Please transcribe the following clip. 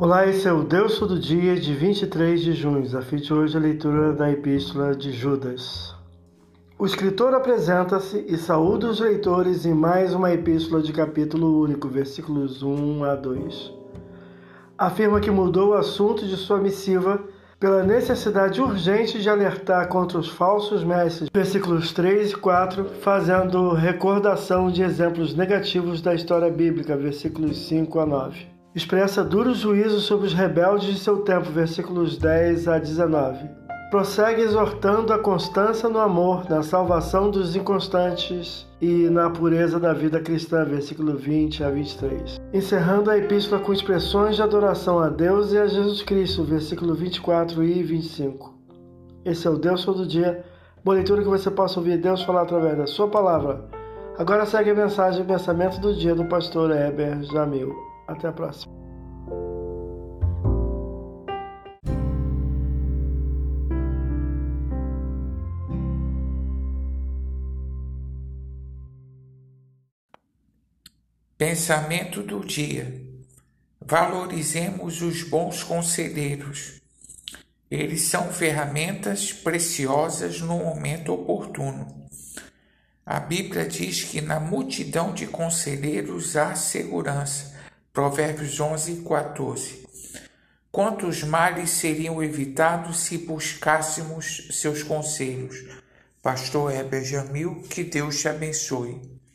Olá, esse é o Deus Todo Dia de 23 de junho. A fim de hoje a leitura da Epístola de Judas. O escritor apresenta-se e saúda os leitores em mais uma epístola de capítulo único, versículos 1 a 2. Afirma que mudou o assunto de sua missiva pela necessidade urgente de alertar contra os falsos mestres, versículos 3 e 4, fazendo recordação de exemplos negativos da história bíblica, versículos 5 a 9. Expressa duro juízo sobre os rebeldes de seu tempo, versículos 10 a 19 prossegue exortando a constância no amor, na salvação dos inconstantes e na pureza da vida cristã, versículo 20 a 23. Encerrando a epístola com expressões de adoração a Deus e a Jesus Cristo, versículo 24 e 25. Esse é o Deus todo dia, boa leitura que você possa ouvir Deus falar através da sua palavra. Agora segue a mensagem e pensamento do dia do pastor Heber Jamil. Até a próxima. Pensamento do dia. Valorizemos os bons conselheiros. Eles são ferramentas preciosas no momento oportuno. A Bíblia diz que na multidão de conselheiros há segurança. Provérbios 11, 14. Quantos males seriam evitados se buscássemos seus conselhos? Pastor Heber Jamil, que Deus te abençoe.